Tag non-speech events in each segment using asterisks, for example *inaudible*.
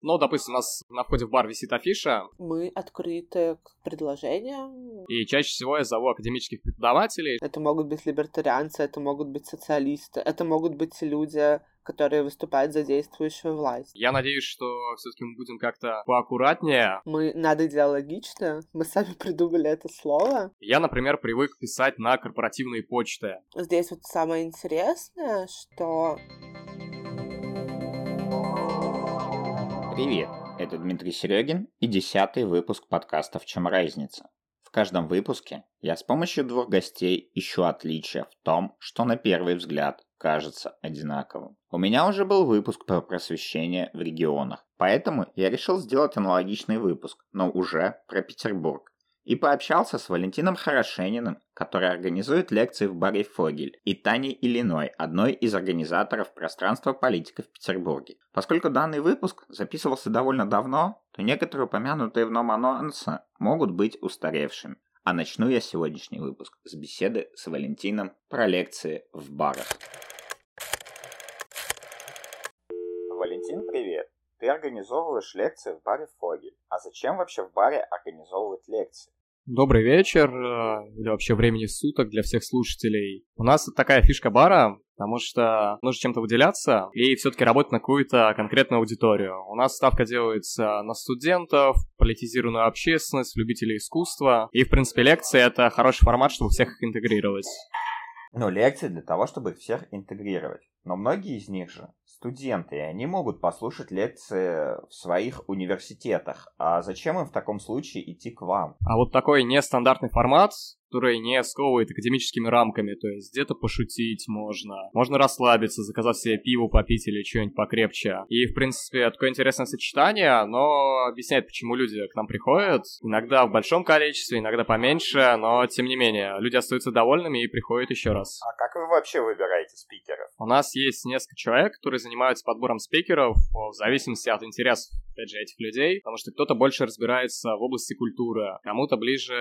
Ну, допустим, у нас на входе в бар висит афиша. Мы открыты к предложениям. И чаще всего я зову академических преподавателей. Это могут быть либертарианцы, это могут быть социалисты, это могут быть люди, которые выступают за действующую власть. Я надеюсь, что все-таки мы будем как-то поаккуратнее. Мы надоидеологично, мы сами *laughs* придумали это слово. Я, например, привык писать на корпоративные почты. Здесь вот самое интересное, что Привет, это Дмитрий Серегин и десятый выпуск подкаста «В чем разница?». В каждом выпуске я с помощью двух гостей ищу отличия в том, что на первый взгляд кажется одинаковым. У меня уже был выпуск про просвещение в регионах, поэтому я решил сделать аналогичный выпуск, но уже про Петербург и пообщался с Валентином Хорошениным, который организует лекции в баре «Фогель», и Таней Иллиной, одной из организаторов пространства политика в Петербурге. Поскольку данный выпуск записывался довольно давно, то некоторые упомянутые в ном анонсы могут быть устаревшими. А начну я сегодняшний выпуск с беседы с Валентином про лекции в барах. Валентин, привет! Ты организовываешь лекции в баре Фогель. А зачем вообще в баре организовывать лекции? Добрый вечер, э, или вообще времени суток для всех слушателей. У нас такая фишка бара, потому что нужно чем-то выделяться и все-таки работать на какую-то конкретную аудиторию. У нас ставка делается на студентов, политизированную общественность, любителей искусства. И, в принципе, лекции — это хороший формат, чтобы всех их интегрировать. Ну, лекции для того, чтобы всех интегрировать. Но многие из них же студенты, они могут послушать лекции в своих университетах. А зачем им в таком случае идти к вам? А вот такой нестандартный формат который не сковывает академическими рамками, то есть где-то пошутить можно, можно расслабиться, заказать себе пиво попить или что-нибудь покрепче. И, в принципе, такое интересное сочетание, оно объясняет, почему люди к нам приходят, иногда в большом количестве, иногда поменьше, но, тем не менее, люди остаются довольными и приходят еще раз. А как вы вообще выбираете спикеров? У нас есть несколько человек, которые занимаются подбором спикеров в зависимости от интересов, опять же, этих людей, потому что кто-то больше разбирается в области культуры, кому-то ближе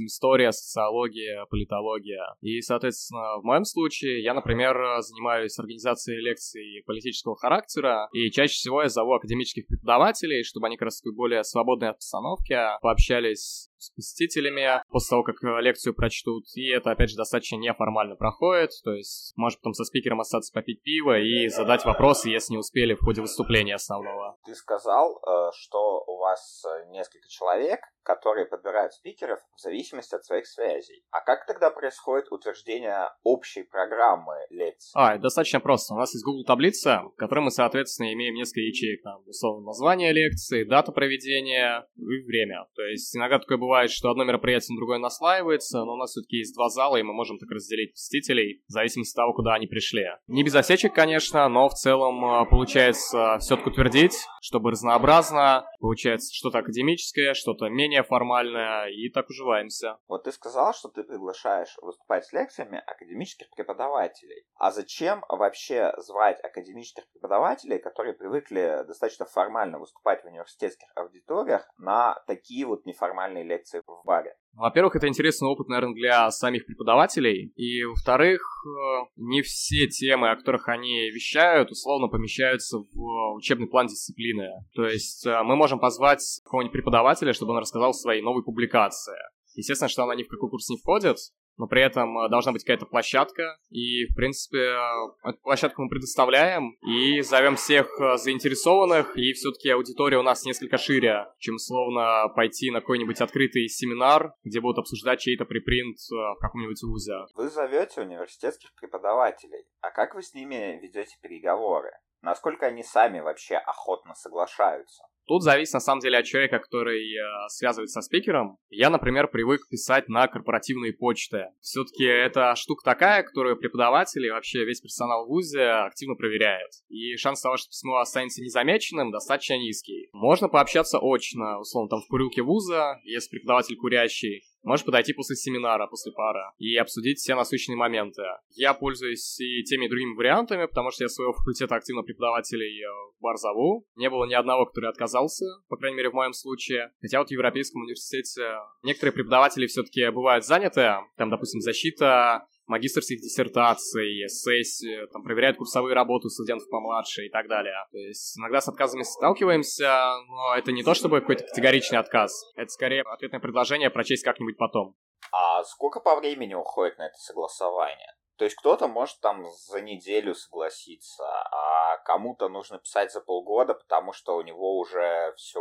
история, социология, политология. И, соответственно, в моем случае я, например, занимаюсь организацией лекций политического характера, и чаще всего я зову академических преподавателей, чтобы они как раз в более свободной обстановке пообщались с посетителями после того, как э, лекцию прочтут. И это, опять же, достаточно неформально проходит. То есть, может потом со спикером остаться попить пиво и задать вопросы, если не успели в ходе выступления основного. Ты сказал, э, что у вас э, несколько человек, которые подбирают спикеров в зависимости от своих связей. А как тогда происходит утверждение общей программы лекций? А, достаточно просто. У нас есть Google таблица, в которой мы, соответственно, имеем несколько ячеек. Там, условно, название лекции, дата проведения и время. То есть иногда такое бывает, что одно мероприятие на другое наслаивается, но у нас все-таки есть два зала, и мы можем так разделить посетителей в зависимости от того, куда они пришли. Не без осечек, конечно, но в целом э, получается все-таки утвердить, чтобы разнообразно. Получается что-то академическое, что-то менее менее формальная, и так уживаемся. Вот ты сказал, что ты приглашаешь выступать с лекциями академических преподавателей. А зачем вообще звать академических преподавателей, которые привыкли достаточно формально выступать в университетских аудиториях, на такие вот неформальные лекции в баре? Во-первых, это интересный опыт, наверное, для самих преподавателей. И, во-вторых, э, не все темы, о которых они вещают, условно помещаются в учебный план дисциплины. То есть э, мы можем позвать какого-нибудь преподавателя, чтобы он рассказал о своей новой публикации. Естественно, что она ни в какой курс не входит, но при этом э, должна быть какая-то площадка, и, в принципе, э, эту площадку мы предоставляем, и зовем всех э, заинтересованных, и все-таки аудитория у нас несколько шире, чем, словно, пойти на какой-нибудь открытый семинар, где будут обсуждать чей-то припринт в каком-нибудь вузе. Вы зовете университетских преподавателей, а как вы с ними ведете переговоры? Насколько они сами вообще охотно соглашаются? Тут зависит на самом деле от человека, который э, связывается со спикером. Я, например, привык писать на корпоративные почты. Все-таки это штука такая, которую преподаватели, вообще весь персонал в ВУЗе активно проверяет. И шанс того, что письмо останется незамеченным, достаточно низкий. Можно пообщаться очно, условно, там в курилке вуза, если преподаватель курящий. Можешь подойти после семинара, после пары, и обсудить все насущные моменты. Я пользуюсь и теми и другими вариантами, потому что я своего *laughs* факультета активно преподавателей э, в бар зову. Не было ни одного, который отказался, по крайней мере, в моем случае. Хотя вот в Европейском университете некоторые преподаватели все-таки бывают заняты. Там, допустим, защита магистрских диссертаций, сессии, там, проверяют курсовые работы студентов помладше и так далее. То есть иногда с отказами сталкиваемся, но это не то чтобы какой-то категоричный отказ. Это скорее ответное предложение прочесть как-нибудь потом. А сколько по времени уходит на это согласование? То есть кто-то может там за неделю согласиться, а кому-то нужно писать за полгода, потому что у него уже все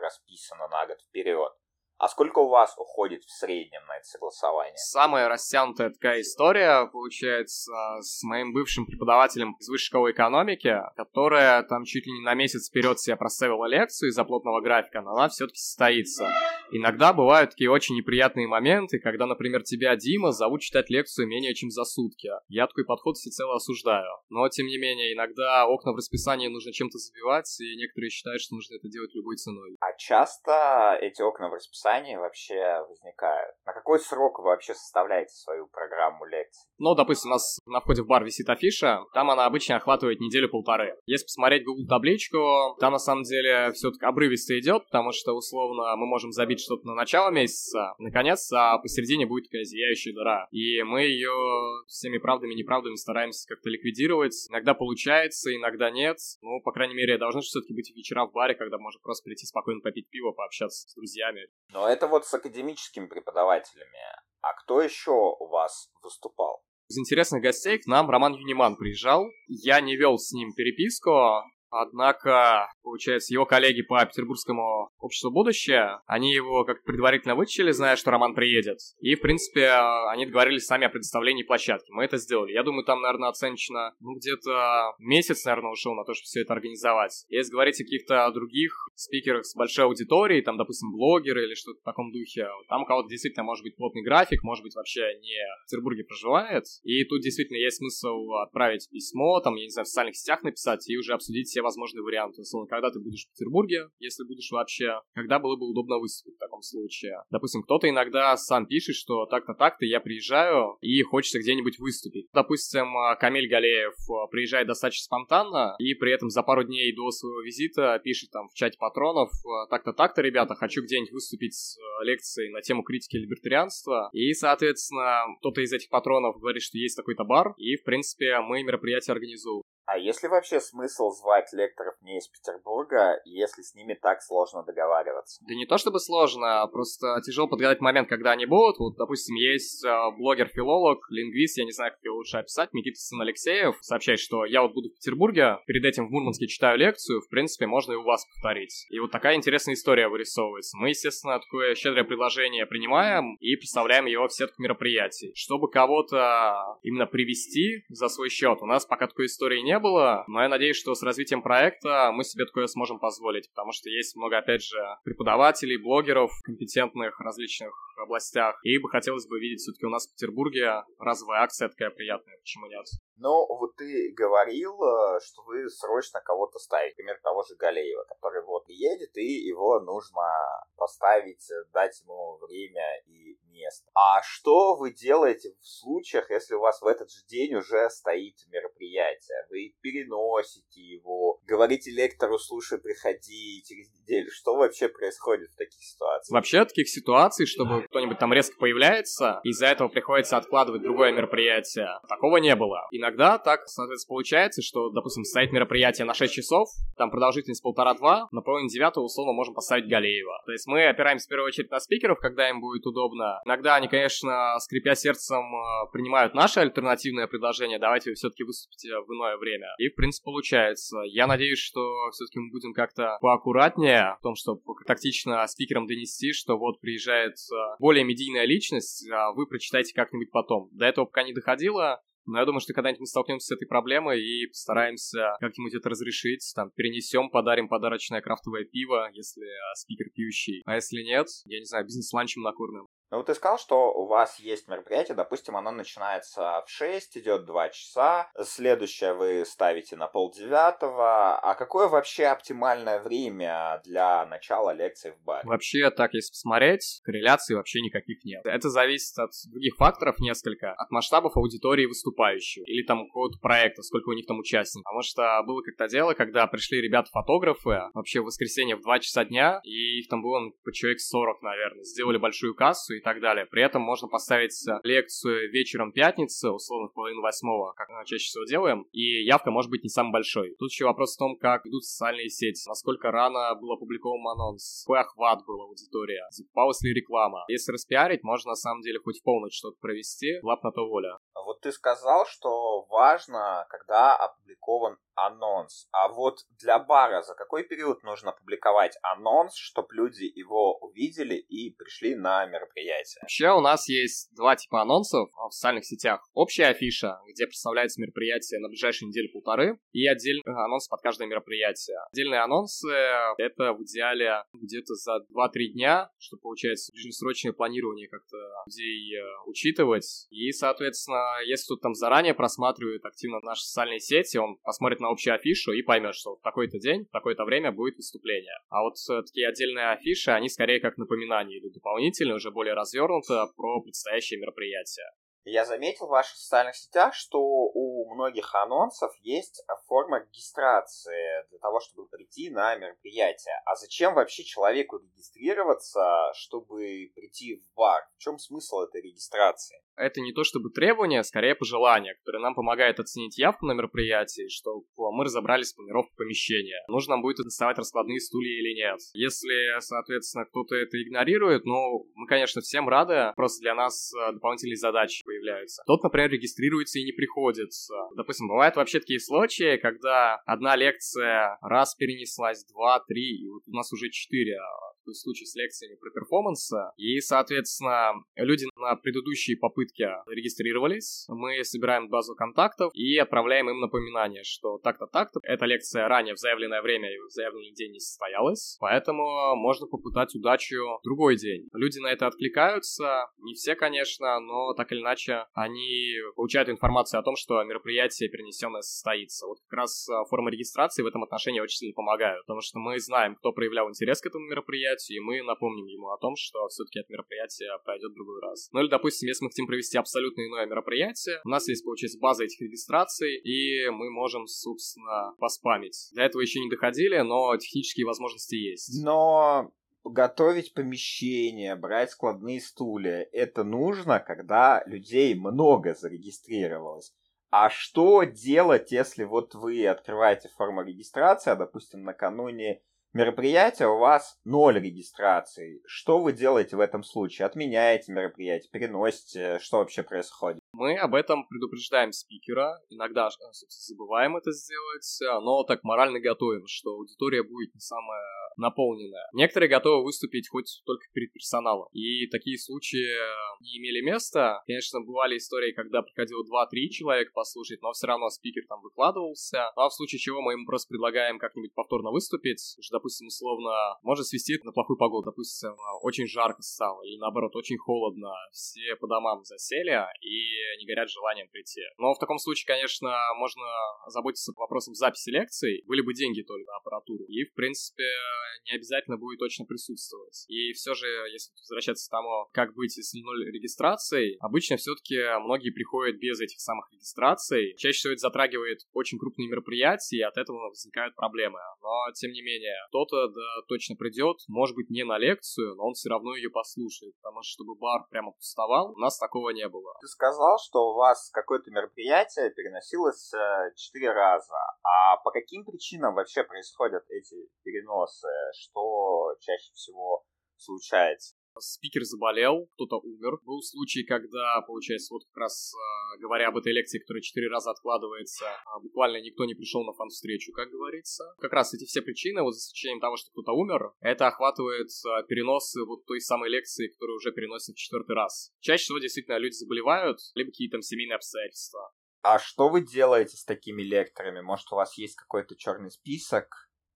расписано на год вперед. А сколько у вас уходит в среднем на это согласование? Самая растянутая такая история получается с моим бывшим преподавателем из высшей школы экономики, которая там чуть ли не на месяц вперед себе проставила лекцию из-за плотного графика, но она все-таки состоится. Иногда бывают такие очень неприятные моменты, когда, например, тебя, Дима, зовут читать лекцию менее чем за сутки. Я такой подход всецело осуждаю. Но, тем не менее, иногда окна в расписании нужно чем-то забивать, и некоторые считают, что нужно это делать любой ценой. А часто эти окна в расписании расписании вообще возникают? На какой срок вы вообще составляете свою программу лекций? Ну, допустим, у нас на входе в бар висит афиша, там она обычно охватывает неделю-полторы. Если посмотреть Google табличку, там на самом деле все таки обрывисто идет, потому что, условно, мы можем забить что-то на начало месяца, наконец, а посередине будет такая зияющая дыра. И мы ее всеми правдами и неправдами стараемся как-то ликвидировать. Иногда получается, иногда нет. Ну, по крайней мере, должны все-таки быть вечера в баре, когда можно просто прийти спокойно попить пиво, пообщаться с друзьями. Но это вот с академическими преподавателями. А кто еще у вас выступал? Из интересных гостей к нам Роман Юниман приезжал. Я не вел с ним переписку, Однако, получается, его коллеги по Петербургскому обществу будущее, они его как предварительно вычислили, зная, что Роман приедет. И, в принципе, они договорились сами о предоставлении площадки. Мы это сделали. Я думаю, там, наверное, оценочно, ну, где-то месяц, наверное, ушел на то, чтобы все это организовать. Если говорить о каких-то других спикерах с большой аудиторией, там, допустим, блогеры или что-то в таком духе, там у кого-то действительно может быть плотный график, может быть, вообще не в Петербурге проживает. И тут действительно есть смысл отправить письмо, там, я не знаю, в социальных сетях написать и уже обсудить все возможные варианты. Условно, когда ты будешь в Петербурге, если будешь вообще, когда было бы удобно выступить в таком случае. Допустим, кто-то иногда сам пишет, что так-то так-то я приезжаю и хочется где-нибудь выступить. Допустим, Камиль Галеев э, приезжает достаточно спонтанно и при этом за пару дней до своего визита пишет там в чате патронов, э, так-то так-то, ребята, хочу где-нибудь выступить с лекцией на тему критики либертарианства. И, соответственно, кто-то из этих патронов говорит, что есть такой-то бар, и, в принципе, мы мероприятие организуем. А есть ли вообще смысл звать лекторов не из Петербурга, если с ними так сложно договариваться? Да не то чтобы сложно, а просто тяжело подгадать момент, когда они будут. Вот, допустим, есть э, блогер-филолог, лингвист, я не знаю, как его лучше описать, Никита Сын Алексеев, сообщает, что я вот буду в Петербурге, перед этим в Мурманске читаю лекцию, в принципе, можно и у вас повторить. И вот такая интересная история вырисовывается. Мы, естественно, такое щедрое предложение принимаем и представляем его в сетку мероприятий. Чтобы кого-то именно привести за свой счет, у нас пока такой истории нет, не было, но я надеюсь, что с развитием проекта мы себе такое сможем позволить, потому что есть много, опять же, преподавателей, блогеров, компетентных различных областях, и бы хотелось бы видеть все-таки у нас в Петербурге разовая акция такая приятная, почему нет? Ну, вот ты говорил, э, что вы срочно кого-то ставите, например, того же Галеева, который вот едет, и его нужно поставить, э, дать ему время и место. А что вы делаете в случаях, если у вас в этот же день уже стоит мероприятие? Вы переносите его, говорите лектору, слушай, приходи через неделю. Что вообще происходит в таких ситуациях? Вообще, таких ситуаций, чтобы кто-нибудь там резко появляется, из-за этого приходится откладывать другое мероприятие, такого не было. Иногда так, соответственно, получается, что, допустим, стоит мероприятие на 6 часов, там продолжительность полтора-два, на половине девятого условно можем поставить Галеева. То есть мы опираемся в первую очередь на спикеров, когда им будет удобно. Иногда они, конечно, скрипя сердцем, э, принимают наше альтернативное предложение, давайте вы все-таки выступите в иное время. И, в принципе, получается. Я надеюсь, что все-таки мы будем как-то поаккуратнее в том, чтобы тактично спикерам донести, что вот приезжает э, более медийная личность, а вы прочитайте как-нибудь потом. До этого пока не доходило, но я думаю, что когда-нибудь мы столкнемся с этой проблемой и постараемся как-нибудь это разрешить. Там, перенесем, подарим подарочное крафтовое пиво, если а, спикер пьющий. А если нет, я не знаю, бизнес-ланчем накормим. Ну, вот ты сказал, что у вас есть мероприятие, допустим, оно начинается в 6, идет 2 часа, следующее вы ставите на полдевятого. А какое вообще оптимальное время для начала лекции в баре? Вообще, так если посмотреть, корреляций вообще никаких нет. Это зависит от других факторов несколько, от масштабов аудитории выступающего или там какого-то проекта, сколько у них там участников. Потому что было как-то дело, когда пришли ребята-фотографы вообще в воскресенье в 2 часа дня, и их там было ну, по человек 40, наверное, сделали большую кассу, и так далее. При этом можно поставить лекцию вечером пятницы, условно в половину восьмого, как мы чаще всего делаем, и явка может быть не самой большой. Тут еще вопрос в том, как идут социальные сети, насколько рано был опубликован анонс, какой охват был аудитория, закупалась ли реклама. Если распиарить, можно на самом деле хоть в полночь что-то провести, лап на то воля. Вот ты сказал, что важно, когда опубликован анонс. А вот для бара за какой период нужно публиковать анонс, чтобы люди его увидели и пришли на мероприятие? Вообще у нас есть два типа анонсов в социальных сетях. Общая афиша, где представляется мероприятие на ближайшие недели полторы, и отдельный анонс под каждое мероприятие. Отдельные анонсы — это в идеале где-то за 2-3 дня, что получается ближнесрочное планирование как-то людей э, учитывать. И, соответственно, если кто-то там заранее просматривает активно наши социальные сети, он посмотрит на общую афишу и поймет, что в такой-то день, такое-то время будет выступление. А вот такие отдельные афиши, они скорее как напоминание или дополнительные, уже более развернуто про предстоящее мероприятие. Я заметил в ваших социальных сетях, что у многих анонсов есть форма регистрации для того, чтобы прийти на мероприятие. А зачем вообще человеку регистрироваться, чтобы прийти в бар? В чем смысл этой регистрации? это не то чтобы требование, а скорее пожелание, которое нам помогает оценить явку на мероприятии, что мы разобрались с планировкой помещения. Нужно нам будет доставать раскладные стулья или нет. Если, соответственно, кто-то это игнорирует, ну, мы, конечно, всем рады, просто для нас э, дополнительные задачи появляются. Тот, например, регистрируется и не приходит. Допустим, бывают вообще такие случаи, когда одна лекция раз перенеслась, два, три, и вот у нас уже четыре в случае с лекциями про перформанс. И, соответственно, люди на предыдущие попытки регистрировались. Мы собираем базу контактов и отправляем им напоминание, что так-то, так-то. Эта лекция ранее в заявленное время и в заявленный день не состоялась, поэтому можно попытать удачу в другой день. Люди на это откликаются, не все, конечно, но так или иначе они получают информацию о том, что мероприятие перенесенное состоится. Вот как раз а, форма регистрации в этом отношении очень сильно помогают, потому что мы знаем, кто проявлял интерес к этому мероприятию, мероприятию, и мы напомним ему о том, что все-таки это мероприятие пройдет в другой раз. Ну или, допустим, если мы хотим провести абсолютно иное мероприятие, у нас есть, получается, база этих регистраций, и мы можем, собственно, поспамить. До этого еще не доходили, но технические возможности есть. Но готовить помещение, брать складные стулья, это нужно, когда людей много зарегистрировалось. А что делать, если вот вы открываете форму регистрации, а, допустим, накануне мероприятие, у вас ноль регистрации. Что вы делаете в этом случае? Отменяете мероприятие, переносите? Что вообще происходит? Мы об этом предупреждаем спикера, иногда, собственно, забываем это сделать, но так морально готовим, что аудитория будет не самая наполненная. Некоторые готовы выступить хоть только перед персоналом. И такие случаи не имели места. Конечно, бывали истории, когда приходило 2-3 человека послушать, но все равно спикер там выкладывался. Ну, а в случае чего мы им просто предлагаем как-нибудь повторно выступить, допустим, условно, может свести на плохую погоду. Допустим, очень жарко стало, или наоборот, очень холодно. Все по домам засели и не горят желанием прийти. Но в таком случае, конечно, можно заботиться вопросом записи лекций. Были бы деньги только на аппаратуру. И, в принципе, не обязательно будет точно присутствовать. И все же, если возвращаться к тому, как быть, если ноль регистраций, обычно все-таки многие приходят без этих самых регистраций. Чаще всего это затрагивает очень крупные мероприятия, и от этого возникают проблемы. Но, тем не менее, кто-то да, точно придет, может быть, не на лекцию, но он все равно ее послушает, потому что чтобы бар прямо пустовал, у нас такого не было. Ты сказал, что у вас какое-то мероприятие переносилось э, четыре раза. А по каким причинам вообще происходят эти переносы? Что чаще всего случается. Спикер заболел, кто-то умер. Был случай, когда, получается, вот как раз э, говоря об этой лекции, которая четыре раза откладывается, э, буквально никто не пришел на фан-встречу, как говорится. Как раз эти все причины, вот за исключением того, что кто-то умер, это охватывает э, переносы вот той самой лекции, которую уже переносят в четвертый раз. Чаще всего действительно люди заболевают, либо какие-то там семейные обстоятельства. А что вы делаете с такими лекторами? Может, у вас есть какой-то черный список?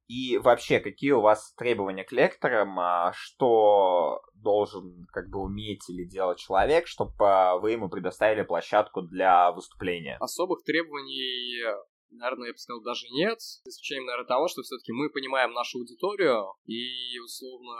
И вообще, какие у вас требования к лекторам, а, что должен как бы уметь или делать человек, чтобы а, вы ему предоставили площадку для выступления? Особых требований наверное, я бы сказал, даже нет. За исключением, наверное, того, что все-таки мы понимаем нашу аудиторию и, условно,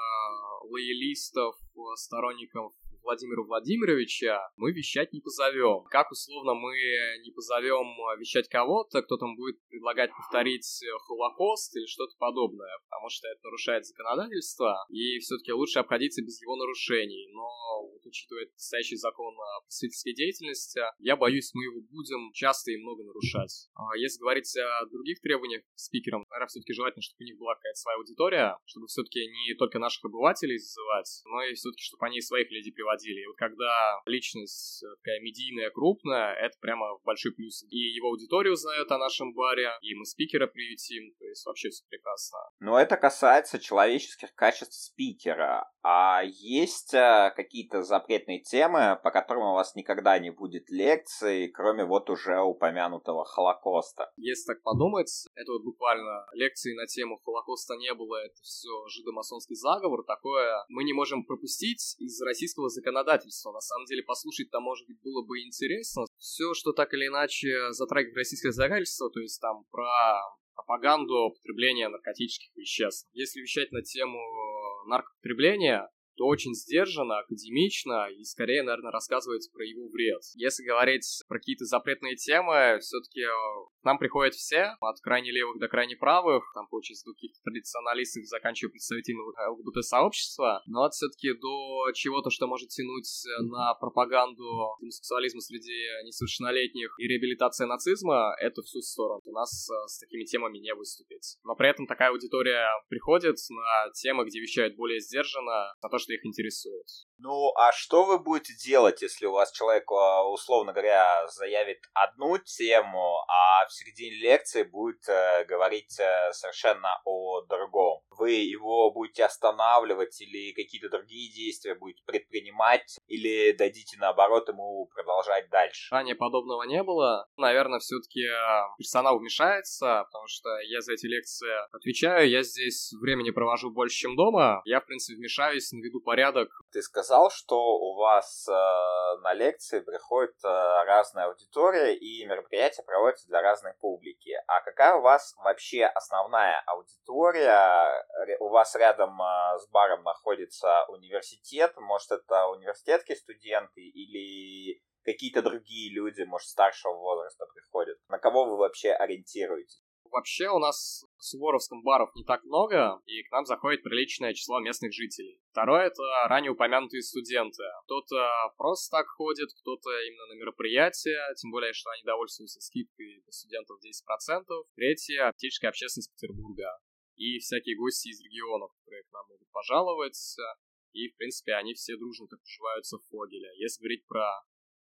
лоялистов, сторонников Владимира Владимировича мы вещать не позовем. Как условно мы не позовем вещать кого-то, кто там будет предлагать повторить Холокост или что-то подобное, потому что это нарушает законодательство, и все-таки лучше обходиться без его нарушений. Но вот, учитывая стоящий закон о просветительской деятельности, я боюсь, мы его будем часто и много нарушать. А если говорить о других требованиях к спикерам, наверное, все-таки желательно, чтобы у них была какая-то своя аудитория, чтобы все-таки не только наших обывателей зазывать, но и все-таки, чтобы они своих людей приводили. И вот когда личность такая медийная, крупная, это прямо большой плюс. И его аудитория узнает о нашем баре, и мы спикера приютим, то есть вообще все прекрасно. Но это касается человеческих качеств спикера. А есть э, какие-то запретные темы, по которым у вас никогда не будет лекций, кроме вот уже упомянутого Холокоста? Если так подумать, это вот буквально лекции на тему Холокоста не было, это все жидомасонский заговор, такое мы не можем пропустить из российского законодательства. На самом деле, послушать-то, может быть, было бы интересно. Все, что так или иначе затрагивает российское законодательство, то есть там про пропаганду потребления наркотических веществ. Если вещать на тему наркопотребления, то очень сдержанно, академично и скорее, наверное, рассказывается про его вред. Если говорить про какие-то запретные темы, все-таки э, к нам приходят все, от крайне левых до крайне правых, там, получается, до каких-то традиционалистов, заканчивая представителями ЛГБТ-сообщества, но это все-таки до чего-то, что может тянуть на пропаганду гомосексуализма среди несовершеннолетних и реабилитация нацизма, это всю сторону. У нас э, с такими темами не выступить. Но при этом такая аудитория приходит на темы, где вещают более сдержанно, на то, что их интересует. Ну, а что вы будете делать, если у вас человек, а, условно говоря, заявит одну тему, а в середине лекции будет э, говорить э, совершенно о другом? Вы его будете останавливать или какие-то другие действия будете предпринимать, или дадите, наоборот, ему продолжать дальше? Ранее подобного не было. Наверное, все-таки э, персонал вмешается, потому что я за эти лекции отвечаю, я здесь времени провожу больше, чем дома. Я, в принципе, вмешаюсь, наведу порядок. Ты сказал, сказал, что у вас э, на лекции приходит э, разная аудитория и мероприятия проводятся для разной публики. А какая у вас вообще основная аудитория? У вас рядом э, с баром находится университет, может это университетские студенты или какие-то другие люди, может, старшего возраста приходят? На кого вы вообще ориентируетесь? Вообще у нас в Суворовском баров не так много, и к нам заходит приличное число местных жителей. Второе — это ранее упомянутые студенты. Кто-то просто так ходит, кто-то именно на мероприятия, тем более, что они довольствуются скидкой для студентов 10%. Третье — техническая общественность Петербурга. И всякие гости из регионов, которые к нам могут пожаловать. И, в принципе, они все дружно так уживаются в Фогеле. Если говорить про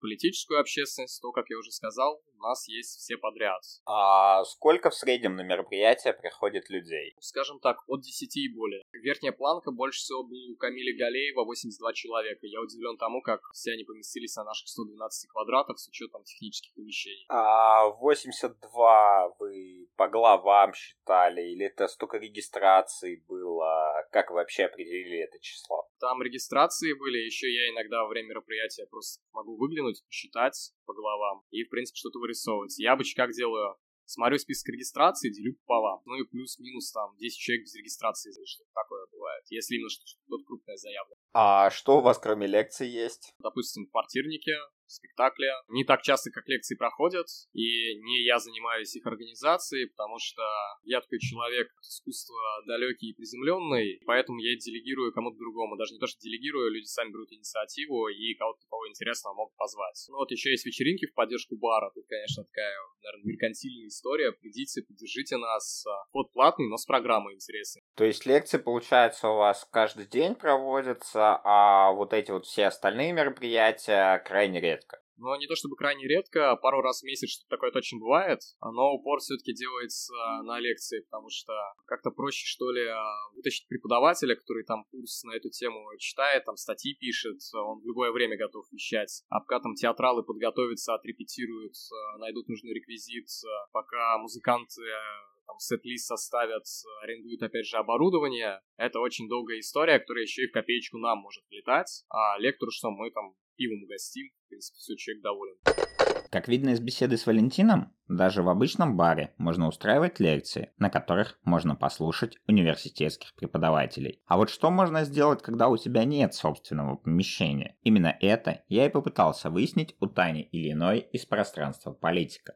политическую общественность, то, как я уже сказал, у нас есть все подряд. А сколько в среднем на мероприятие приходит людей? Скажем так, от 10 и более. Верхняя планка больше всего была у Камиля Галеева 82 человека. Я удивлен тому, как все они поместились на наших 112 квадратах с учетом технических помещений. А 82 вы по главам считали? Или это столько регистраций было? Как вы вообще определили это число? Там регистрации были, еще я иногда во время мероприятия просто могу выглянуть, посчитать по головам и, в принципе, что-то вырисовывать. Я обычно как делаю? Смотрю список регистрации, делю пополам. Ну и плюс-минус там 10 человек без регистрации, что-то такое бывает. Если именно что-то крупное заявлено. А что у вас кроме лекций есть? Допустим, квартирники, спектакля. Не так часто, как лекции проходят, и не я занимаюсь их организацией, потому что я такой человек искусства далекий и приземленный, поэтому я делегирую кому-то другому. Даже не то, что делегирую, люди сами берут инициативу и кого-то такого интересного могут позвать. Ну вот еще есть вечеринки в поддержку бара. Тут, конечно, такая, наверное, меркантильная история. Придите, поддержите нас. Вот платный, но с программой интересной. То есть лекции, получается, у вас каждый день проводятся, а вот эти вот все остальные мероприятия крайне редко но не то чтобы крайне редко, пару раз в месяц что-то такое точно бывает, но упор все-таки делается на лекции, потому что как-то проще, что ли, вытащить преподавателя, который там курс на эту тему читает, там статьи пишет, он в любое время готов вещать. А пока там театралы подготовятся, отрепетируют, найдут нужный реквизит, пока музыканты там сет-лист составят, арендуют опять же оборудование. Это очень долгая история, которая еще и в копеечку нам может летать. А лектору что, мы там пивом угостим, в принципе, все, человек доволен. Как видно из беседы с Валентином, даже в обычном баре можно устраивать лекции, на которых можно послушать университетских преподавателей. А вот что можно сделать, когда у тебя нет собственного помещения? Именно это я и попытался выяснить у Тани Ильиной из пространства политика.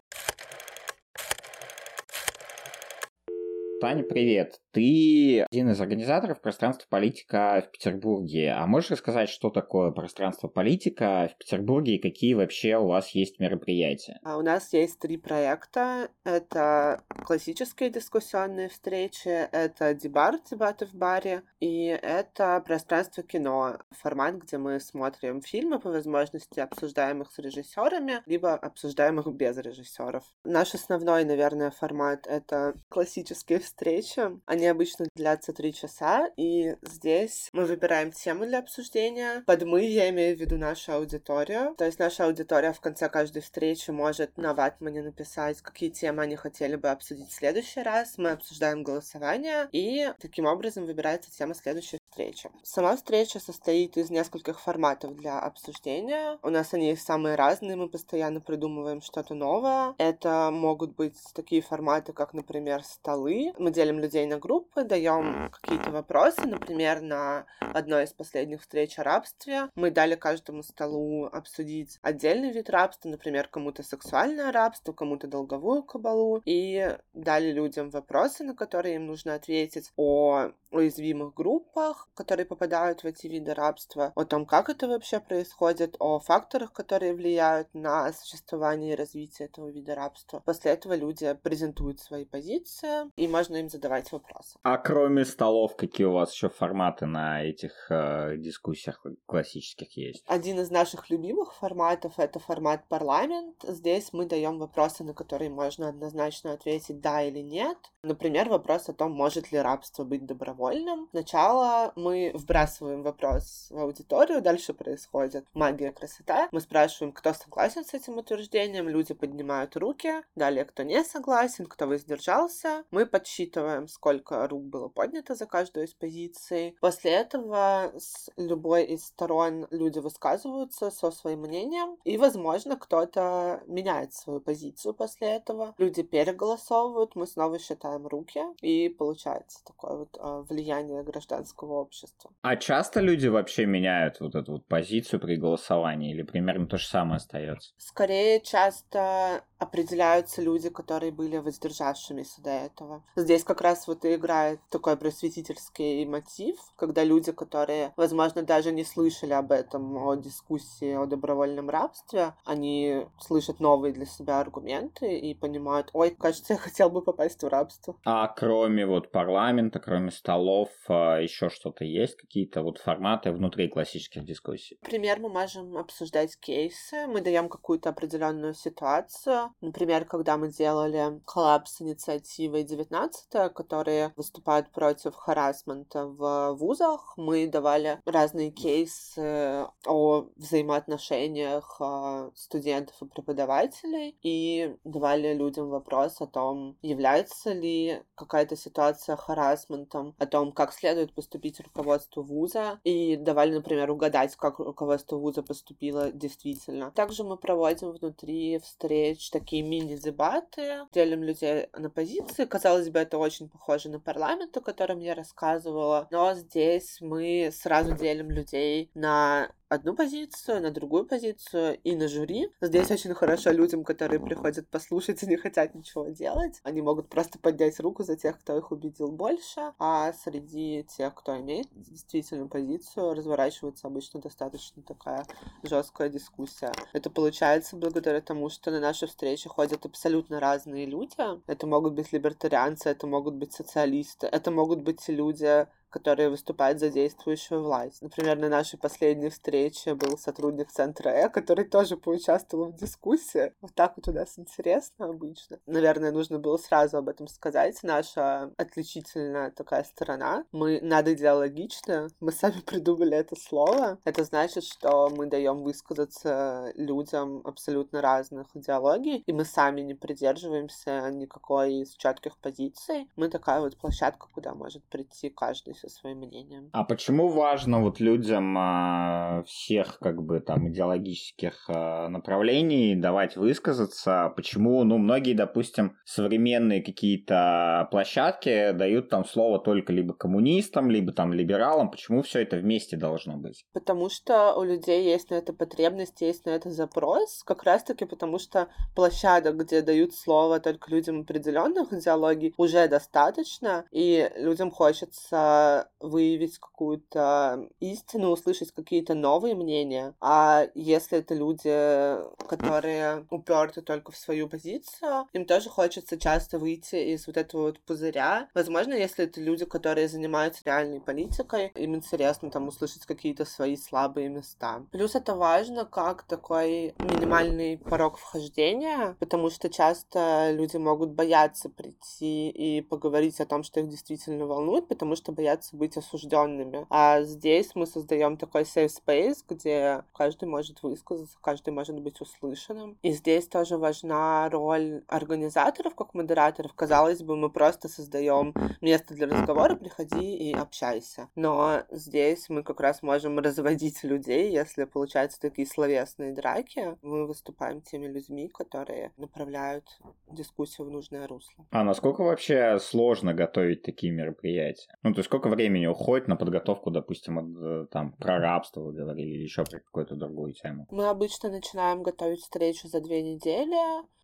Таня, привет. Ты один из организаторов пространства политика в Петербурге. А можешь рассказать, что такое пространство политика в Петербурге и какие вообще у вас есть мероприятия? А у нас есть три проекта. Это классические дискуссионные встречи, это дебар, дебаты в баре, и это пространство кино, формат, где мы смотрим фильмы по возможности, обсуждаем их с режиссерами, либо обсуждаем их без режиссеров. Наш основной, наверное, формат — это классические встречи. Они обычно длятся три часа, и здесь мы выбираем тему для обсуждения. Под мы я имею в виду нашу аудиторию. То есть наша аудитория в конце каждой встречи может на ватмане написать, какие темы они хотели бы обсудить в следующий раз. Мы обсуждаем голосование, и таким образом выбирается тема следующей встречи. Сама встреча состоит из нескольких форматов для обсуждения. У нас они самые разные, мы постоянно придумываем что-то новое. Это могут быть такие форматы, как, например, столы, мы делим людей на группы, даем какие-то вопросы. Например, на одной из последних встреч о рабстве мы дали каждому столу обсудить отдельный вид рабства, например, кому-то сексуальное рабство, кому-то долговую кабалу, и дали людям вопросы, на которые им нужно ответить о уязвимых группах, которые попадают в эти виды рабства, о том, как это вообще происходит, о факторах, которые влияют на существование и развитие этого вида рабства. После этого люди презентуют свои позиции, и можно можно им задавать вопросы. А кроме столов, какие у вас еще форматы на этих э, дискуссиях классических есть? Один из наших любимых форматов это формат парламент. Здесь мы даем вопросы, на которые можно однозначно ответить да или нет. Например, вопрос о том, может ли рабство быть добровольным. Сначала мы вбрасываем вопрос в аудиторию, дальше происходит магия красота. Мы спрашиваем, кто согласен с этим утверждением, люди поднимают руки, далее кто не согласен, кто воздержался. Мы подсчитываем сколько рук было поднято за каждую из позиций. После этого с любой из сторон люди высказываются со своим мнением, и, возможно, кто-то меняет свою позицию после этого. Люди переголосовывают, мы снова считаем руки, и получается такое вот э, влияние гражданского общества. А часто люди вообще меняют вот эту вот позицию при голосовании, или примерно то же самое остается? Скорее, часто определяются люди, которые были воздержавшимися до этого. Здесь как раз вот и играет такой просветительский мотив, когда люди, которые, возможно, даже не слышали об этом, о дискуссии о добровольном рабстве, они слышат новые для себя аргументы и понимают, ой, кажется, я хотел бы попасть в рабство. А кроме вот парламента, кроме столов, а, еще что-то есть? Какие-то вот форматы внутри классических дискуссий? Например, мы можем обсуждать кейсы, мы даем какую-то определенную ситуацию. Например, когда мы делали коллаб с инициативой 19 19, которые выступают против харасмента в вузах. Мы давали разные кейсы о взаимоотношениях а, студентов и преподавателей и давали людям вопрос о том, является ли какая-то ситуация харасментом, о том, как следует поступить руководству вуза, и давали, например, угадать, как руководство вуза поступило действительно. Также мы проводим внутри встреч такие мини-дебаты, делим людей на позиции. Казалось бы, это очень похоже на парламент, о котором я рассказывала, но здесь мы сразу делим людей на одну позицию, на другую позицию и на жюри. Здесь очень хорошо людям, которые приходят послушать и не хотят ничего делать. Они могут просто поднять руку за тех, кто их убедил больше, а среди тех, кто имеет действительно позицию, разворачивается обычно достаточно такая жесткая дискуссия. Это получается благодаря тому, что на наши встречи ходят абсолютно разные люди. Это могут быть либертарианцы, это могут быть социалисты, это могут быть люди, которые выступают за действующую власть. Например, на нашей последней встрече был сотрудник Центра Э, который тоже поучаствовал в дискуссии. Вот так вот у нас интересно обычно. Наверное, нужно было сразу об этом сказать. Наша отличительная такая сторона. Мы надоидеологичны. Мы сами *laughs* придумали это слово. Это значит, что мы даем высказаться людям абсолютно разных идеологий, и мы сами не придерживаемся никакой из четких позиций. Мы такая вот площадка, куда может прийти каждый поделимся своим мнением. А почему важно вот людям а, всех как бы там идеологических а, направлений давать высказаться? Почему, ну, многие, допустим, современные какие-то площадки дают там слово только либо коммунистам, либо там либералам? Почему все это вместе должно быть? Потому что у людей есть на это потребность, есть на это запрос, как раз-таки потому что площадок, где дают слово только людям определенных идеологий, уже достаточно, и людям хочется выявить какую-то истину, услышать какие-то новые мнения. А если это люди, которые уперты только в свою позицию, им тоже хочется часто выйти из вот этого вот пузыря. Возможно, если это люди, которые занимаются реальной политикой, им интересно там услышать какие-то свои слабые места. Плюс это важно как такой минимальный порог вхождения, потому что часто люди могут бояться прийти и поговорить о том, что их действительно волнует, потому что боятся быть осужденными. А здесь мы создаем такой safe space, где каждый может высказаться, каждый может быть услышанным. И здесь тоже важна роль организаторов как модераторов. Казалось бы, мы просто создаем место для разговора, приходи и общайся. Но здесь мы как раз можем разводить людей, если получаются такие словесные драки. Мы выступаем теми людьми, которые направляют дискуссию в нужное русло. А насколько вообще сложно готовить такие мероприятия? Ну, то есть сколько времени уходит на подготовку, допустим, от, там, про рабство вы говорили, или еще про какую-то другую тему? Мы обычно начинаем готовить встречу за две недели,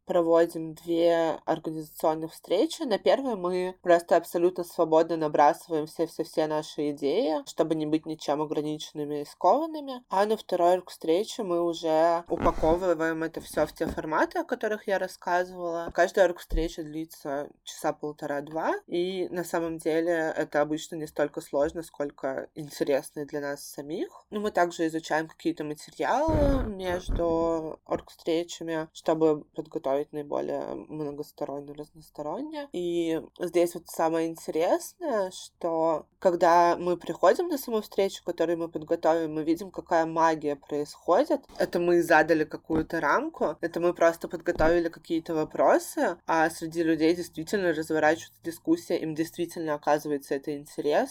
проводим две организационных встречи. На первой мы просто абсолютно свободно набрасываем все-все-все наши идеи, чтобы не быть ничем ограниченными и скованными. А на второй встрече мы уже упаковываем это все в те форматы, о которых я рассказывала. Каждая орг-встреча длится часа полтора-два, и на самом деле это обычно не столько сложно, сколько интересно для нас самих. Но мы также изучаем какие-то материалы между орг-встречами, чтобы подготовить наиболее многосторонне, разносторонне. И здесь вот самое интересное, что когда мы приходим на саму встречу, которую мы подготовим, мы видим, какая магия происходит. Это мы задали какую-то рамку, это мы просто подготовили какие-то вопросы, а среди людей действительно разворачивается дискуссия, им действительно оказывается это интересно.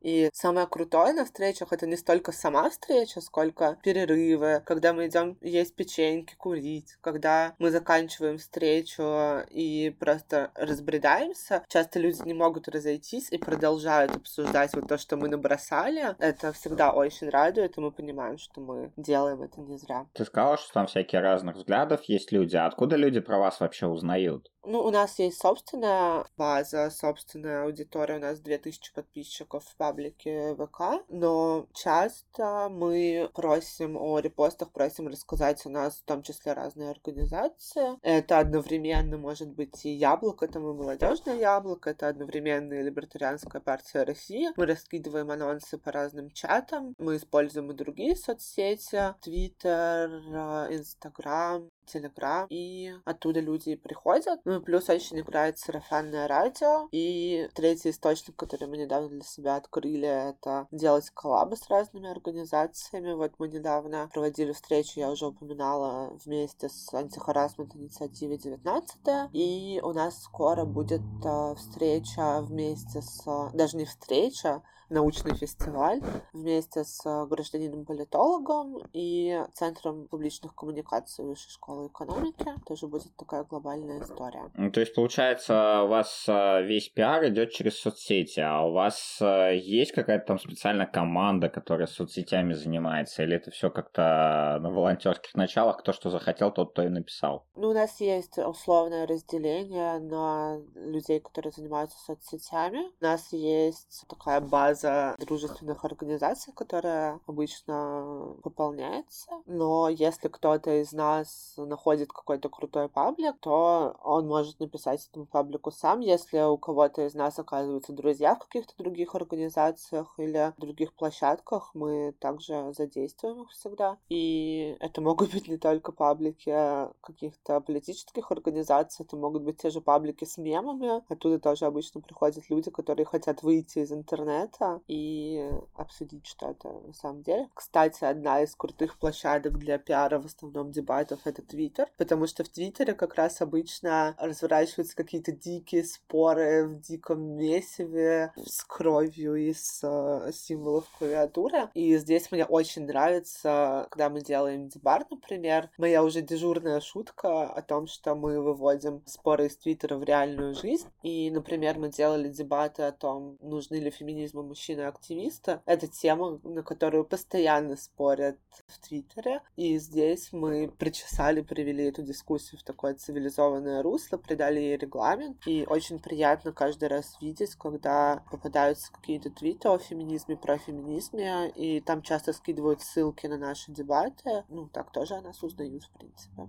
И самое крутое на встречах это не столько сама встреча, сколько перерывы, когда мы идем есть печеньки, курить, когда мы заканчиваем встречу и просто разбредаемся. Часто люди не могут разойтись и продолжают обсуждать вот то, что мы набросали. Это всегда очень радует, и мы понимаем, что мы делаем это не зря. Ты сказала, что там всякие разных взглядов есть люди. А откуда люди про вас вообще узнают? Ну, у нас есть собственная база, собственная аудитория. У нас 2000 подписчиков в паблике ВК. Но часто мы просим о репостах, просим рассказать о нас, в том числе разные организации. Это одновременно может быть и яблоко, это мы молодежное яблоко, это одновременно и либертарианская партия России. Мы раскидываем анонсы по разным чатам. Мы используем и другие соцсети, Твиттер, Инстаграм, Телеграм, и оттуда люди приходят. Ну и плюс очень играет сарафанное радио. И третий источник, который мы недавно для себя открыли, это делать коллабы с разными организациями. Вот мы недавно проводили встречу, я уже упоминала, вместе с антихарасмент инициативой 19 и у нас скоро будет э, встреча вместе с... Даже не встреча, научный фестиваль вместе с э, гражданином-политологом и Центром публичных коммуникаций Высшей школы экономики. Тоже будет такая глобальная история. Ну, то есть, получается, у вас э, весь пиар идет через соцсети, а у вас э, есть какая-то там специальная команда, которая соцсетями занимается, или это все как-то на волонтерских началах, кто что захотел, тот то и написал? Ну, у нас есть условное разделение на людей, которые занимаются соцсетями. У нас есть такая база база дружественных организаций, которая обычно пополняется. Но если кто-то из нас находит какой-то крутой паблик, то он может написать этому паблику сам. Если у кого-то из нас оказываются друзья в каких-то других организациях или других площадках, мы также задействуем их всегда. И это могут быть не только паблики каких-то политических организаций, это могут быть те же паблики с мемами. Оттуда тоже обычно приходят люди, которые хотят выйти из интернета и обсудить что-то на самом деле. Кстати, одна из крутых площадок для пиара в основном дебатов — это Твиттер, потому что в Твиттере как раз обычно разворачиваются какие-то дикие споры в диком месиве с кровью и с э, символов клавиатуры. И здесь мне очень нравится, когда мы делаем дебат, например, моя уже дежурная шутка о том, что мы выводим споры из Твиттера в реальную жизнь. И, например, мы делали дебаты о том, нужны ли феминизму мужчины-активисты. Это тема, на которую постоянно спорят в Твиттере. И здесь мы причесали, привели эту дискуссию в такое цивилизованное русло, придали ей регламент. И очень приятно каждый раз видеть, когда попадаются какие-то твиты о феминизме, про феминизме, и там часто скидывают ссылки на наши дебаты. Ну, так тоже о нас узнают, в принципе.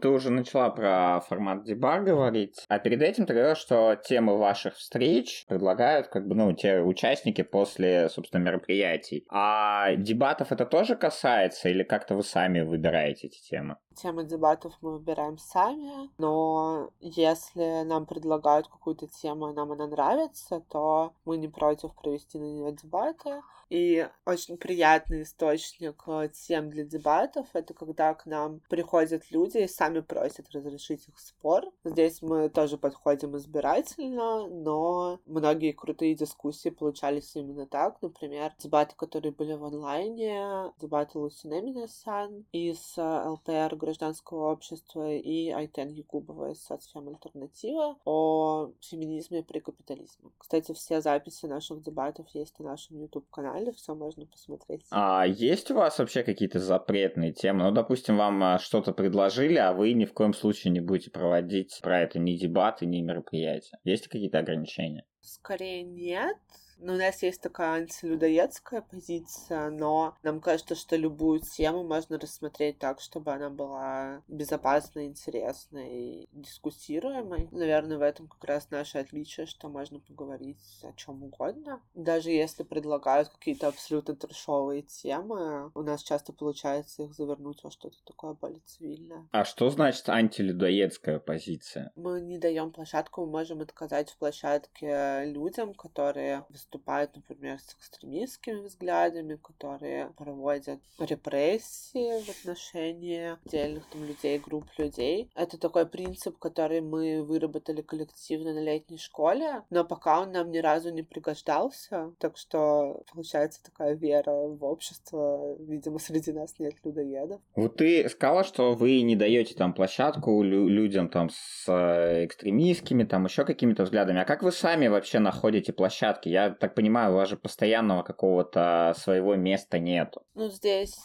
Ты уже начала про формат дебаг говорить, а перед этим ты говорила, что темы ваших встреч предлагают как бы, ну, те участники после, собственно, мероприятий. А дебатов это тоже касается или как-то вы сами выбираете эти темы? Темы дебатов мы выбираем сами, но если нам предлагают какую-то тему, и нам она нравится, то мы не против провести на нее дебаты. И очень приятный источник э, тем для дебатов — это когда к нам приходят люди и сами просят разрешить их спор. Здесь мы тоже подходим избирательно, но многие крутые дискуссии получались именно так. Например, дебаты, которые были в онлайне, дебаты Лусине Минасян из э, ЛПР гражданского общества и Айтен Якубова из соцфем Альтернатива о феминизме при капитализме. Кстати, все записи наших дебатов есть на нашем YouTube-канале, все можно посмотреть. А есть у вас вообще какие-то запретные темы? Ну, допустим, вам а, что-то предложили, а вы ни в коем случае не будете проводить про это ни дебаты, ни мероприятия. Есть какие-то ограничения? Скорее нет. Ну, у нас есть такая антилюдоедская позиция, но нам кажется, что любую тему можно рассмотреть так, чтобы она была безопасной, интересной, дискуссируемой. Наверное, в этом как раз наше отличие, что можно поговорить о чем угодно. Даже если предлагают какие-то абсолютно трешовые темы, у нас часто получается их завернуть во что-то такое более цивильное. А что значит антилюдоедская позиция? Мы не даем площадку, мы можем отказать в площадке людям, которые выступают, например, с экстремистскими взглядами, которые проводят репрессии в отношении отдельных там людей, групп людей. Это такой принцип, который мы выработали коллективно на летней школе, но пока он нам ни разу не пригождался, так что получается такая вера в общество. Видимо, среди нас нет людоедов. Вот ты сказала, что вы не даете там площадку людям там с э, экстремистскими, там еще какими-то взглядами. А как вы сами вообще находите площадки? Я так понимаю, у вас же постоянного какого-то своего места нету. Ну, здесь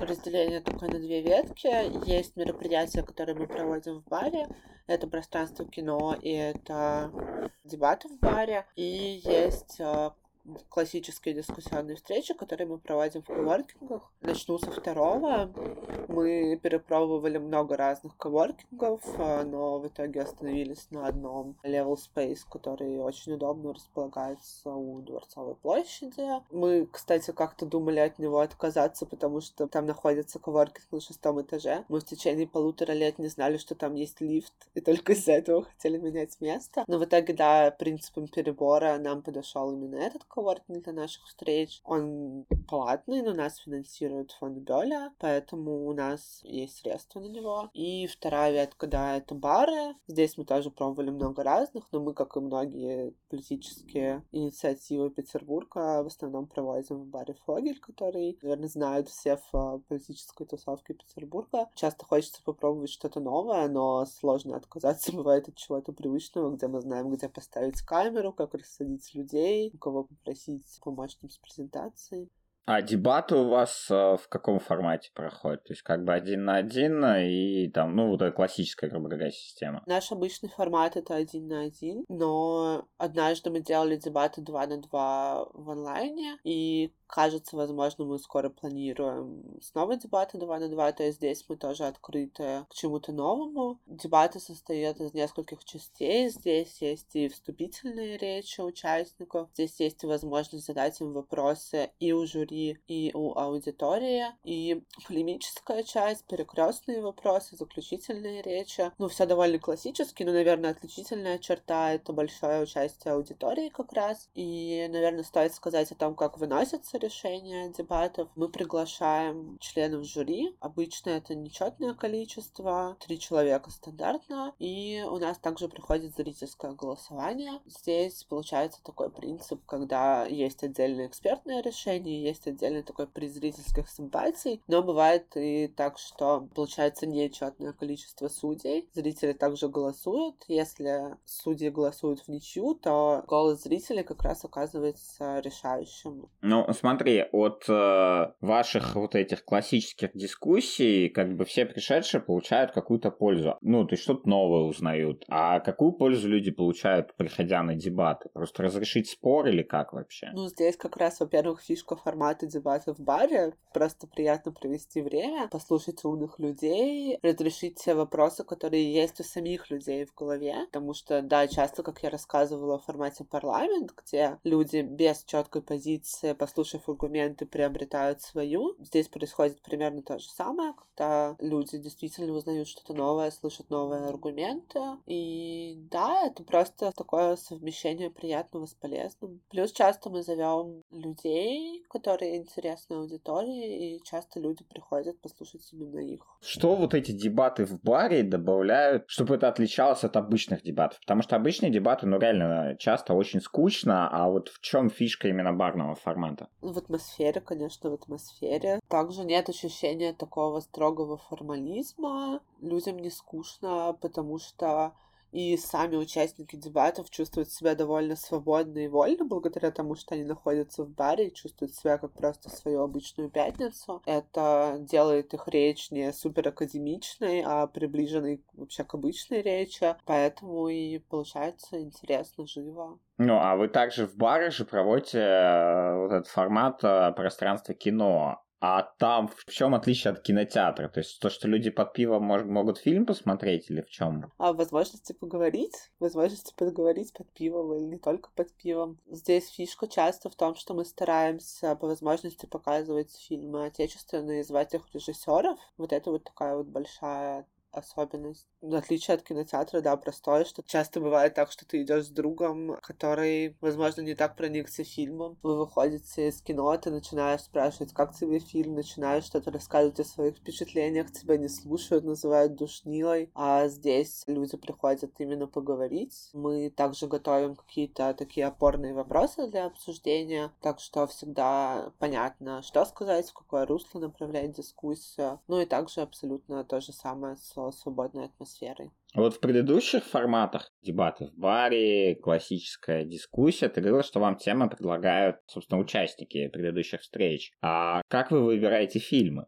разделение такое на две ветки. Есть мероприятия, которые мы проводим в баре. Это пространство кино и это дебаты в баре. И есть э, классические дискуссионные встречи, которые мы проводим в коворкингах. Начну со второго. Мы перепробовали много разных коворкингов, а, но в итоге остановились на одном Level Space, который очень удобно располагается у Дворцовой площади. Мы, кстати, как-то думали от него отказаться, потому что там находится коворкинг на шестом этаже. Мы в течение полутора лет не знали, что там есть лифт, и только из-за этого хотели менять место. Но в итоге, да, принципом перебора нам подошел именно этот коворкинг для наших встреч. Он платный, но нас финансирует фонд Бёля, поэтому у нас есть средства на него. И вторая ветка, да, это бары. Здесь мы тоже пробовали много разных, но мы, как и многие политические инициативы Петербурга, в основном проводим в баре Фогель, который, наверное, знают все в политической тусовке Петербурга. Часто хочется попробовать что-то новое, но сложно отказаться *laughs* бывает от чего-то привычного, где мы знаем, где поставить камеру, как рассадить людей, у кого попросить помочь нам с презентацией. А дебаты у вас э, в каком формате проходят? То есть как бы один на один и там, ну, вот эта классическая, грубо говоря, система. Наш обычный формат это один на один, но однажды мы делали дебаты два на два в онлайне, и кажется, возможно, мы скоро планируем снова дебаты 2 на 2, то есть здесь мы тоже открыты к чему-то новому. Дебаты состоят из нескольких частей. Здесь есть и вступительные речи участников, здесь есть и возможность задать им вопросы и у жюри, и у аудитории, и полемическая часть, перекрестные вопросы, заключительные речи. Ну, все довольно классически, но, наверное, отличительная черта — это большое участие аудитории как раз. И, наверное, стоит сказать о том, как выносятся наше решение дебатов. Мы приглашаем членов жюри. Обычно это нечетное количество, три человека стандартно. И у нас также приходит зрительское голосование. Здесь получается такой принцип, когда есть отдельное экспертное решение, есть отдельный такой приз зрительских симпатий, но бывает и так, что получается нечетное количество судей. Зрители также голосуют. Если судьи голосуют в ничью, то голос зрителей как раз оказывается решающим. Ну, смотри, от э, ваших вот этих классических дискуссий, как бы все пришедшие получают какую-то пользу. Ну, то есть что-то новое узнают. А какую пользу люди получают, приходя на дебаты? Просто разрешить спор или как вообще? Ну, здесь как раз, во-первых, фишка формата дебатов в баре. Просто приятно провести время, послушать умных людей, разрешить все вопросы, которые есть у самих людей в голове. Потому что, да, часто, как я рассказывала в формате парламент, где люди без четкой позиции, послушав аргументы, приобретают свою. Здесь происходит примерно то же самое, когда люди действительно узнают что-то новое, слышат новые аргументы. И да, это просто такое совмещение приятного с полезным. Плюс часто мы зовем людей, которые интересны аудитории, и часто люди приходят послушать именно их. Что вот эти дебаты в баре добавляют, чтобы это отличалось от обычных дебатов? Потому что обычные дебаты, ну реально, часто очень скучно, а вот в чем фишка именно барного формата? В атмосфере, конечно, в атмосфере. Также нет ощущения такого строгого формализма. Людям не скучно, потому что и сами участники дебатов чувствуют себя довольно свободно и вольно благодаря тому, что они находятся в баре и чувствуют себя как просто свою обычную пятницу. Это делает их речь не супер академичной, а приближенной вообще к обычной речи, поэтому и получается интересно, живо. Ну, а вы также в баре же проводите э, вот этот формат э, пространства кино. А там в чем отличие от кинотеатра? То есть то, что люди под пивом мож- могут фильм посмотреть или в чем? А возможности поговорить, возможности поговорить под пивом или не только под пивом. Здесь фишка часто в том, что мы стараемся по возможности показывать фильмы отечественные, звать их режиссеров. Вот это вот такая вот большая особенность. В отличие от кинотеатра, да, простое, что часто бывает так, что ты идешь с другом, который, возможно, не так проникся фильмом. Вы выходите из кино, ты начинаешь спрашивать, как тебе фильм, начинаешь что-то рассказывать о своих впечатлениях, тебя не слушают, называют душнилой, а здесь люди приходят именно поговорить. Мы также готовим какие-то такие опорные вопросы для обсуждения, так что всегда понятно, что сказать, в какое русло направлять дискуссию. Ну и также абсолютно то же самое с свободной атмосферой. Вот в предыдущих форматах дебаты в баре, классическая дискуссия, ты говорила, что вам темы предлагают, собственно, участники предыдущих встреч. А как вы выбираете фильмы?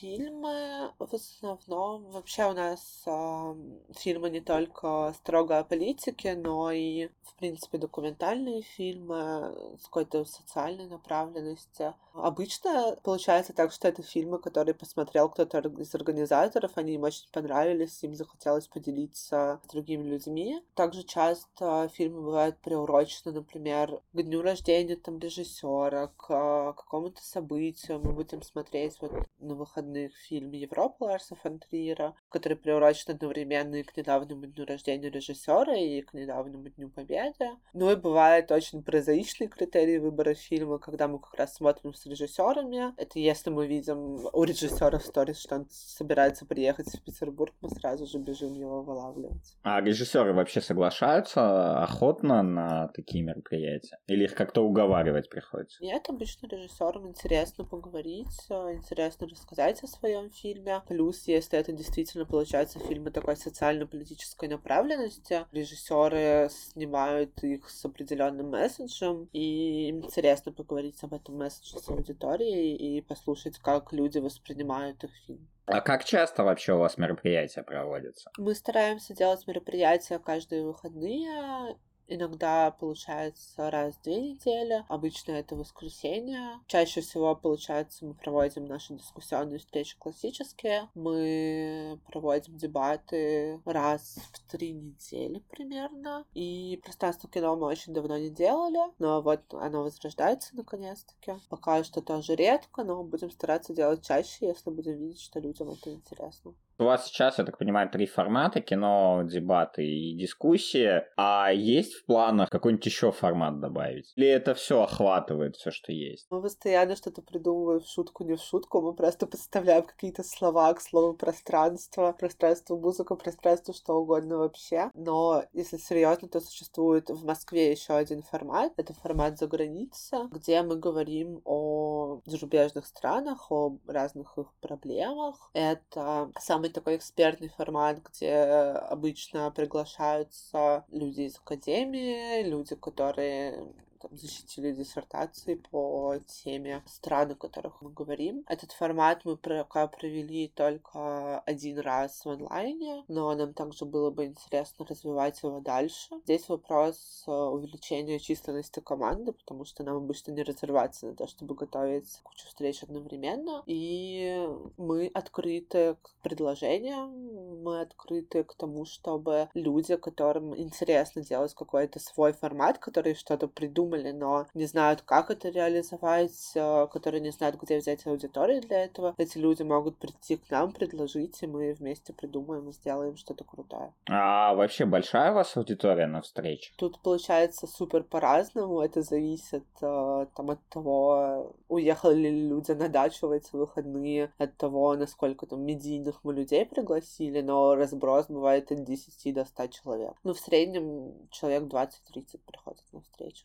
Фильмы в основном вообще у нас э, фильмы не только строго о политике, но и в принципе документальные фильмы с какой-то социальной направленностью. Обычно получается так, что это фильмы, которые посмотрел кто-то из организаторов, они им очень понравились, им захотелось поделиться с другими людьми. Также часто фильмы бывают приурочены, например, к дню рождения там режиссера, к какому-то событию. Мы будем смотреть вот на выходных фильм Европа Ларса фон Триера, который приурочен одновременно и к недавнему дню рождения режиссера, и к недавнему дню победы. Ну и бывает очень прозаичный критерий выбора фильма, когда мы как раз смотрим с режиссерами. Это если мы видим у режиссера в сторис, что он собирается приехать в Петербург, мы сразу же бежим его вылавливать. А режиссеры вообще соглашаются охотно на такие мероприятия? Или их как-то уговаривать приходится? Нет, обычно режиссерам интересно поговорить, интересно рассказать о своем фильме. Плюс, если это действительно получается фильмы такой социально-политической направленности, режиссеры снимают их с определенным месседжем, и им интересно поговорить об этом месседже с аудиторией и послушать, как люди воспринимают их фильм. А как часто вообще у вас мероприятия проводятся? Мы стараемся делать мероприятия каждые выходные, Иногда получается раз в две недели, обычно это воскресенье. Чаще всего, получается, мы проводим наши дискуссионные встречи классические. Мы проводим дебаты раз в три недели примерно. И пространство кино мы очень давно не делали, но вот оно возрождается наконец-таки. Пока что тоже редко, но будем стараться делать чаще, если будем видеть, что людям это интересно. У вас сейчас, я так понимаю, три формата, кино, дебаты и дискуссии, а есть в планах какой-нибудь еще формат добавить? Или это все охватывает все, что есть? Мы постоянно что-то придумываем в шутку, не в шутку, мы просто подставляем какие-то слова к слову пространство, пространство музыка, пространство что угодно вообще. Но если серьезно, то существует в Москве еще один формат. Это формат за граница, где мы говорим о зарубежных странах, о разных их проблемах. Это самый такой экспертный формат, где обычно приглашаются люди из академии, люди, которые там, защитили диссертации по теме стран, о которых мы говорим. Этот формат мы пока провели только один раз в онлайне, но нам также было бы интересно развивать его дальше. Здесь вопрос э, увеличения численности команды, потому что нам обычно не разорваться на то, чтобы готовить кучу встреч одновременно. И мы открыты к предложениям, мы открыты к тому, чтобы люди, которым интересно делать какой-то свой формат, которые что-то придумали, придумали, но не знают, как это реализовать, э, которые не знают, где взять аудиторию для этого. Эти люди могут прийти к нам, предложить, и мы вместе придумаем и сделаем что-то крутое. А вообще большая у вас аудитория на встрече? Тут получается супер по-разному. Это зависит э, там, от того, уехали ли люди на дачу в эти выходные, от того, насколько там медийных мы людей пригласили, но разброс бывает от 10 до 100 человек. Ну, в среднем человек 20-30 приходит на встречу.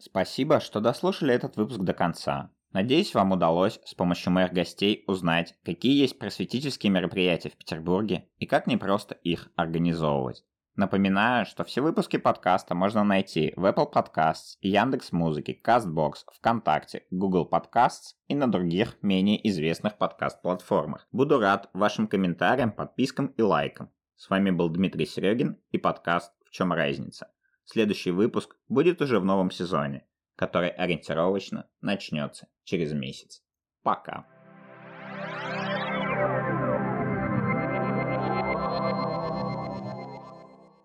Спасибо, что дослушали этот выпуск до конца. Надеюсь, вам удалось с помощью моих гостей узнать, какие есть просветительские мероприятия в Петербурге и как непросто их организовывать. Напоминаю, что все выпуски подкаста можно найти в Apple Podcasts, Яндекс Музыки, CastBox, ВКонтакте, Google Podcasts и на других менее известных подкаст-платформах. Буду рад вашим комментариям, подпискам и лайкам. С вами был Дмитрий Серегин и подкаст «В чем разница?». Следующий выпуск будет уже в новом сезоне, который ориентировочно начнется через месяц. Пока.